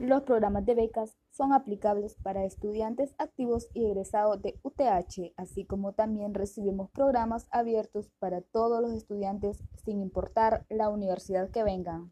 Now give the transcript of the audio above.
Los programas de becas son aplicables para estudiantes activos y egresados de UTH, así como también recibimos programas abiertos para todos los estudiantes sin importar la universidad que vengan.